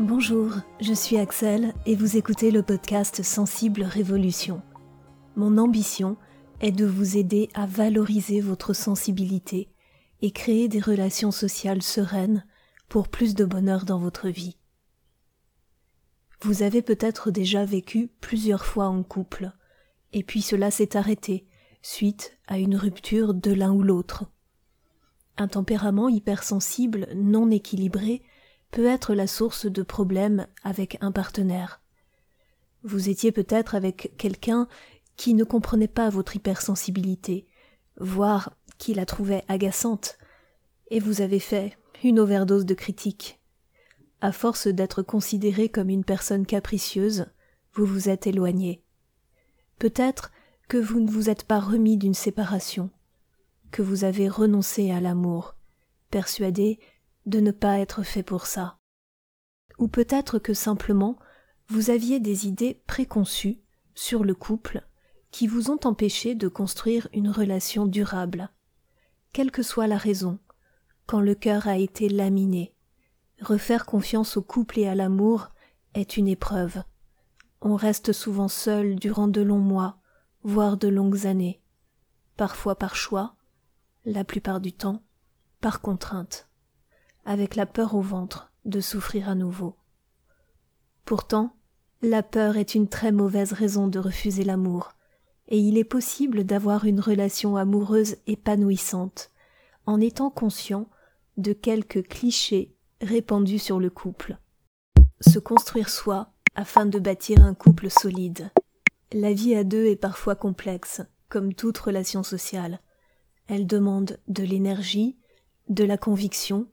Bonjour, je suis Axel et vous écoutez le podcast Sensible Révolution. Mon ambition est de vous aider à valoriser votre sensibilité et créer des relations sociales sereines pour plus de bonheur dans votre vie. Vous avez peut-être déjà vécu plusieurs fois en couple, et puis cela s'est arrêté suite à une rupture de l'un ou l'autre. Un tempérament hypersensible non équilibré peut être la source de problèmes avec un partenaire. Vous étiez peut-être avec quelqu'un qui ne comprenait pas votre hypersensibilité, voire qui la trouvait agaçante, et vous avez fait une overdose de critiques. À force d'être considéré comme une personne capricieuse, vous vous êtes éloigné. Peut-être que vous ne vous êtes pas remis d'une séparation, que vous avez renoncé à l'amour, persuadé de ne pas être fait pour ça. Ou peut-être que simplement vous aviez des idées préconçues sur le couple qui vous ont empêché de construire une relation durable. Quelle que soit la raison, quand le cœur a été laminé, refaire confiance au couple et à l'amour est une épreuve. On reste souvent seul durant de longs mois, voire de longues années, parfois par choix, la plupart du temps par contrainte avec la peur au ventre de souffrir à nouveau. Pourtant, la peur est une très mauvaise raison de refuser l'amour, et il est possible d'avoir une relation amoureuse épanouissante, en étant conscient de quelques clichés répandus sur le couple. Se construire soi afin de bâtir un couple solide. La vie à deux est parfois complexe, comme toute relation sociale. Elle demande de l'énergie, de la conviction,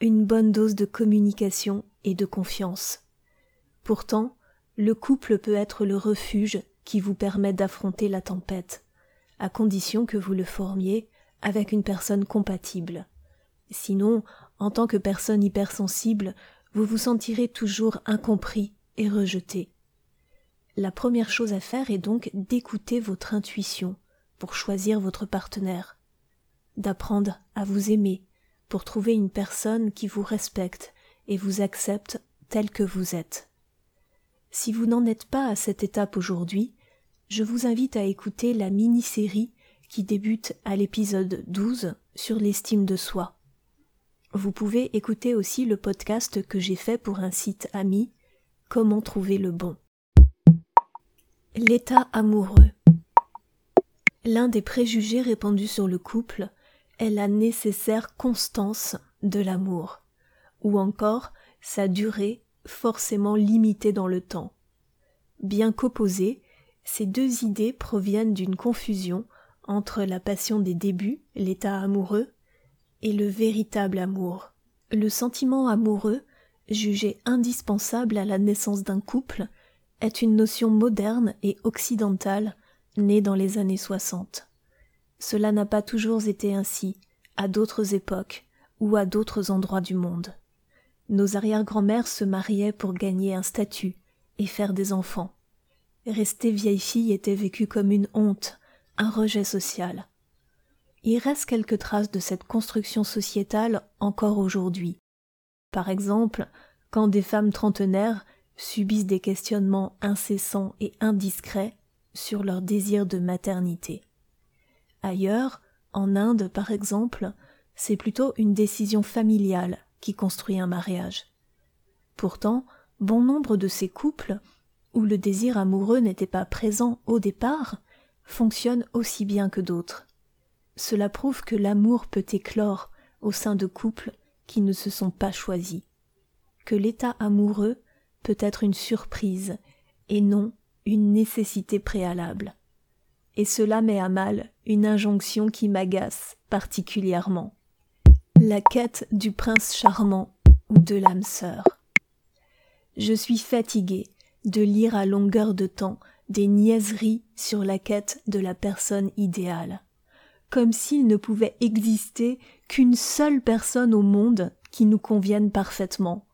une bonne dose de communication et de confiance. Pourtant, le couple peut être le refuge qui vous permet d'affronter la tempête, à condition que vous le formiez avec une personne compatible. Sinon, en tant que personne hypersensible, vous vous sentirez toujours incompris et rejeté. La première chose à faire est donc d'écouter votre intuition pour choisir votre partenaire, d'apprendre à vous aimer, pour trouver une personne qui vous respecte et vous accepte tel que vous êtes. Si vous n'en êtes pas à cette étape aujourd'hui, je vous invite à écouter la mini-série qui débute à l'épisode 12 sur l'estime de soi. Vous pouvez écouter aussi le podcast que j'ai fait pour un site ami Comment trouver le bon. L'état amoureux. L'un des préjugés répandus sur le couple est la nécessaire constance de l'amour, ou encore sa durée forcément limitée dans le temps. Bien qu'opposées, ces deux idées proviennent d'une confusion entre la passion des débuts, l'état amoureux, et le véritable amour. Le sentiment amoureux, jugé indispensable à la naissance d'un couple, est une notion moderne et occidentale née dans les années soixante. Cela n'a pas toujours été ainsi, à d'autres époques ou à d'autres endroits du monde. Nos arrière-grand-mères se mariaient pour gagner un statut et faire des enfants. Rester vieille fille était vécu comme une honte, un rejet social. Il reste quelques traces de cette construction sociétale encore aujourd'hui. Par exemple, quand des femmes trentenaires subissent des questionnements incessants et indiscrets sur leur désir de maternité. Ailleurs, en Inde par exemple, c'est plutôt une décision familiale qui construit un mariage. Pourtant, bon nombre de ces couples, où le désir amoureux n'était pas présent au départ, fonctionnent aussi bien que d'autres. Cela prouve que l'amour peut éclore au sein de couples qui ne se sont pas choisis, que l'état amoureux peut être une surprise et non une nécessité préalable et cela met à mal une injonction qui m'agace particulièrement. La quête du prince charmant ou de l'âme sœur. Je suis fatigué de lire à longueur de temps des niaiseries sur la quête de la personne idéale, comme s'il ne pouvait exister qu'une seule personne au monde qui nous convienne parfaitement.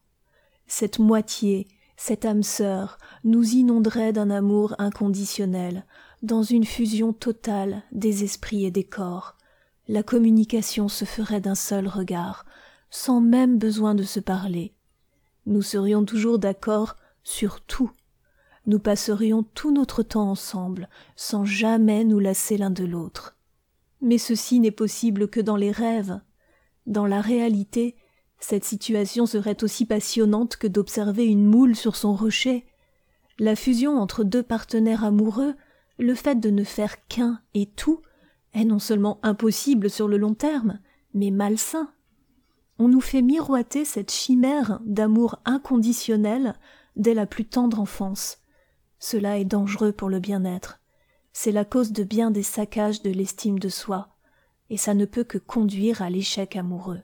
Cette moitié, cette âme sœur, nous inonderait d'un amour inconditionnel, dans une fusion totale des esprits et des corps. La communication se ferait d'un seul regard, sans même besoin de se parler. nous serions toujours d'accord sur tout. Nous passerions tout notre temps ensemble, sans jamais nous lasser l'un de l'autre. Mais ceci n'est possible que dans les rêves. Dans la réalité, cette situation serait aussi passionnante que d'observer une moule sur son rocher. La fusion entre deux partenaires amoureux, le fait de ne faire qu'un et tout, est non seulement impossible sur le long terme, mais malsain. On nous fait miroiter cette chimère d'amour inconditionnel dès la plus tendre enfance. Cela est dangereux pour le bien-être. C'est la cause de bien des saccages de l'estime de soi, et ça ne peut que conduire à l'échec amoureux.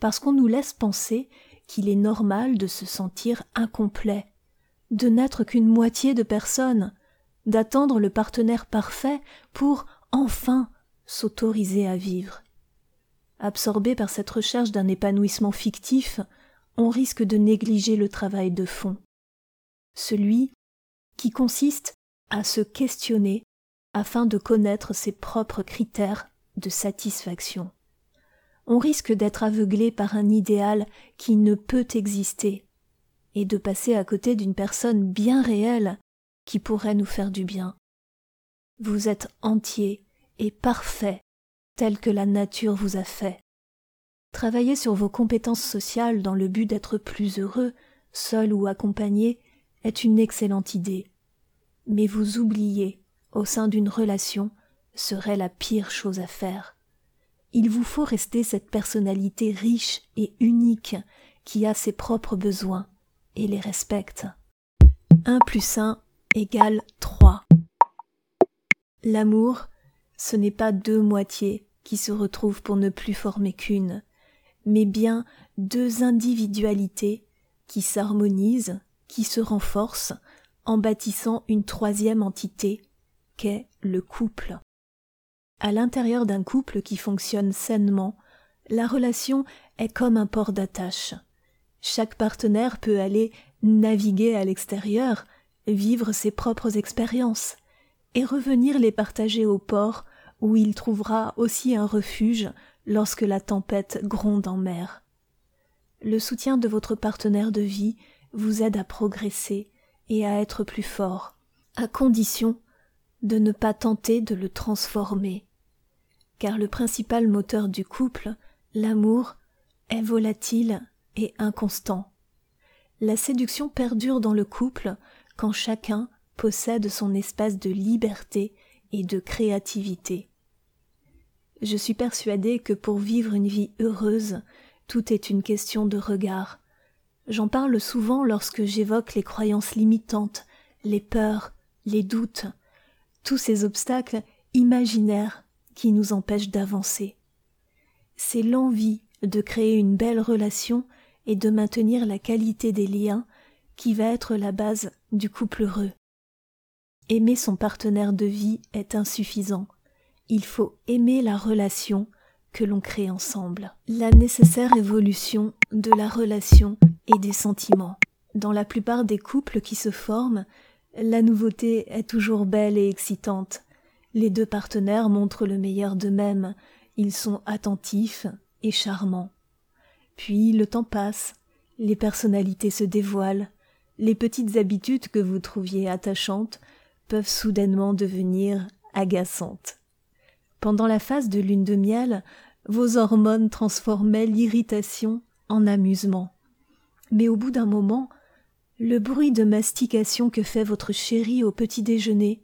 Parce qu'on nous laisse penser qu'il est normal de se sentir incomplet, de n'être qu'une moitié de personne, d'attendre le partenaire parfait pour enfin s'autoriser à vivre. Absorbé par cette recherche d'un épanouissement fictif, on risque de négliger le travail de fond, celui qui consiste à se questionner afin de connaître ses propres critères de satisfaction. On risque d'être aveuglé par un idéal qui ne peut exister et de passer à côté d'une personne bien réelle qui pourrait nous faire du bien. Vous êtes entier et parfait tel que la nature vous a fait. Travailler sur vos compétences sociales dans le but d'être plus heureux, seul ou accompagné, est une excellente idée. Mais vous oublier au sein d'une relation serait la pire chose à faire. Il vous faut rester cette personnalité riche et unique qui a ses propres besoins et les respecte. Un plus un égale trois. L'amour, ce n'est pas deux moitiés qui se retrouvent pour ne plus former qu'une, mais bien deux individualités qui s'harmonisent, qui se renforcent, en bâtissant une troisième entité, qu'est le couple. À l'intérieur d'un couple qui fonctionne sainement, la relation est comme un port d'attache. Chaque partenaire peut aller naviguer à l'extérieur, vivre ses propres expériences, et revenir les partager au port où il trouvera aussi un refuge lorsque la tempête gronde en mer. Le soutien de votre partenaire de vie vous aide à progresser et à être plus fort, à condition de ne pas tenter de le transformer. Car le principal moteur du couple, l'amour, est volatile et inconstant. La séduction perdure dans le couple quand chacun possède son espace de liberté et de créativité. Je suis persuadée que pour vivre une vie heureuse, tout est une question de regard. J'en parle souvent lorsque j'évoque les croyances limitantes, les peurs, les doutes, tous ces obstacles imaginaires qui nous empêchent d'avancer. C'est l'envie de créer une belle relation et de maintenir la qualité des liens qui va être la base du couple heureux. Aimer son partenaire de vie est insuffisant il faut aimer la relation que l'on crée ensemble. La nécessaire évolution de la relation et des sentiments. Dans la plupart des couples qui se forment, la nouveauté est toujours belle et excitante. Les deux partenaires montrent le meilleur d'eux-mêmes, ils sont attentifs et charmants. Puis le temps passe, les personnalités se dévoilent, les petites habitudes que vous trouviez attachantes peuvent soudainement devenir agaçantes. Pendant la phase de lune de miel, vos hormones transformaient l'irritation en amusement. Mais au bout d'un moment, le bruit de mastication que fait votre chéri au petit déjeuner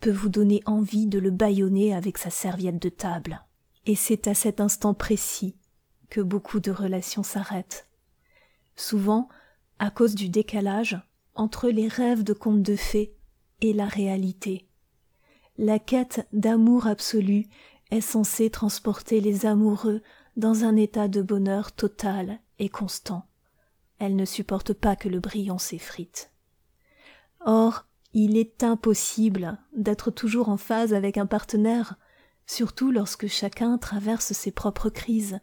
peut vous donner envie de le bâillonner avec sa serviette de table. Et c'est à cet instant précis que beaucoup de relations s'arrêtent. Souvent, à cause du décalage entre les rêves de contes de fées et la réalité la quête d'amour absolu est censée transporter les amoureux dans un état de bonheur total et constant. Elle ne supporte pas que le brillant s'effrite. Or, il est impossible d'être toujours en phase avec un partenaire, surtout lorsque chacun traverse ses propres crises.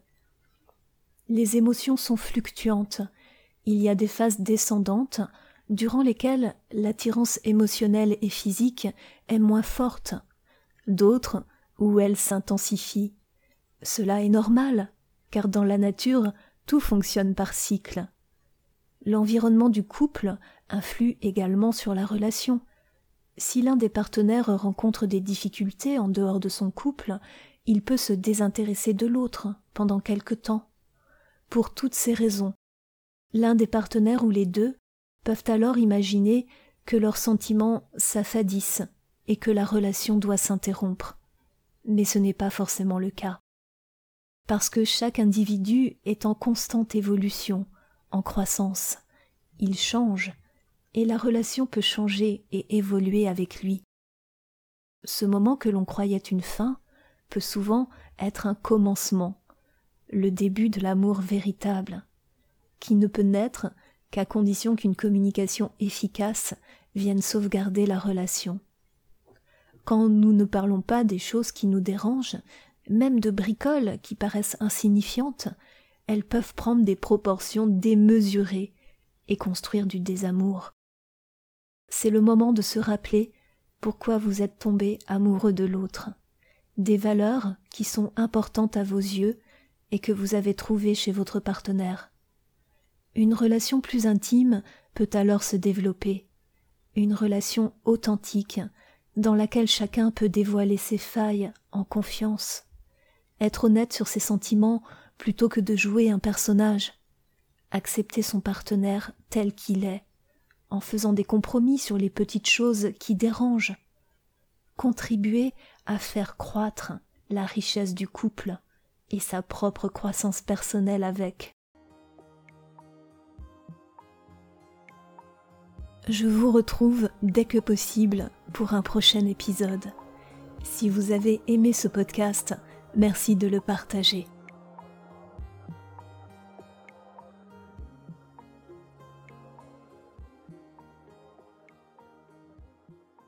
Les émotions sont fluctuantes, il y a des phases descendantes durant lesquelles l'attirance émotionnelle et physique est moins forte, d'autres où elle s'intensifie. Cela est normal, car dans la nature tout fonctionne par cycle. L'environnement du couple influe également sur la relation. Si l'un des partenaires rencontre des difficultés en dehors de son couple, il peut se désintéresser de l'autre pendant quelque temps. Pour toutes ces raisons, l'un des partenaires ou les deux peuvent alors imaginer que leurs sentiments s'affadissent et que la relation doit s'interrompre. Mais ce n'est pas forcément le cas. Parce que chaque individu est en constante évolution, en croissance. Il change, et la relation peut changer et évoluer avec lui. Ce moment que l'on croyait une fin peut souvent être un commencement, le début de l'amour véritable, qui ne peut naître qu'à condition qu'une communication efficace vienne sauvegarder la relation. Quand nous ne parlons pas des choses qui nous dérangent, même de bricoles qui paraissent insignifiantes, elles peuvent prendre des proportions démesurées et construire du désamour. C'est le moment de se rappeler pourquoi vous êtes tombé amoureux de l'autre, des valeurs qui sont importantes à vos yeux et que vous avez trouvées chez votre partenaire. Une relation plus intime peut alors se développer, une relation authentique dans laquelle chacun peut dévoiler ses failles en confiance, être honnête sur ses sentiments plutôt que de jouer un personnage, accepter son partenaire tel qu'il est, en faisant des compromis sur les petites choses qui dérangent, contribuer à faire croître la richesse du couple et sa propre croissance personnelle avec. Je vous retrouve dès que possible pour un prochain épisode. Si vous avez aimé ce podcast, merci de le partager.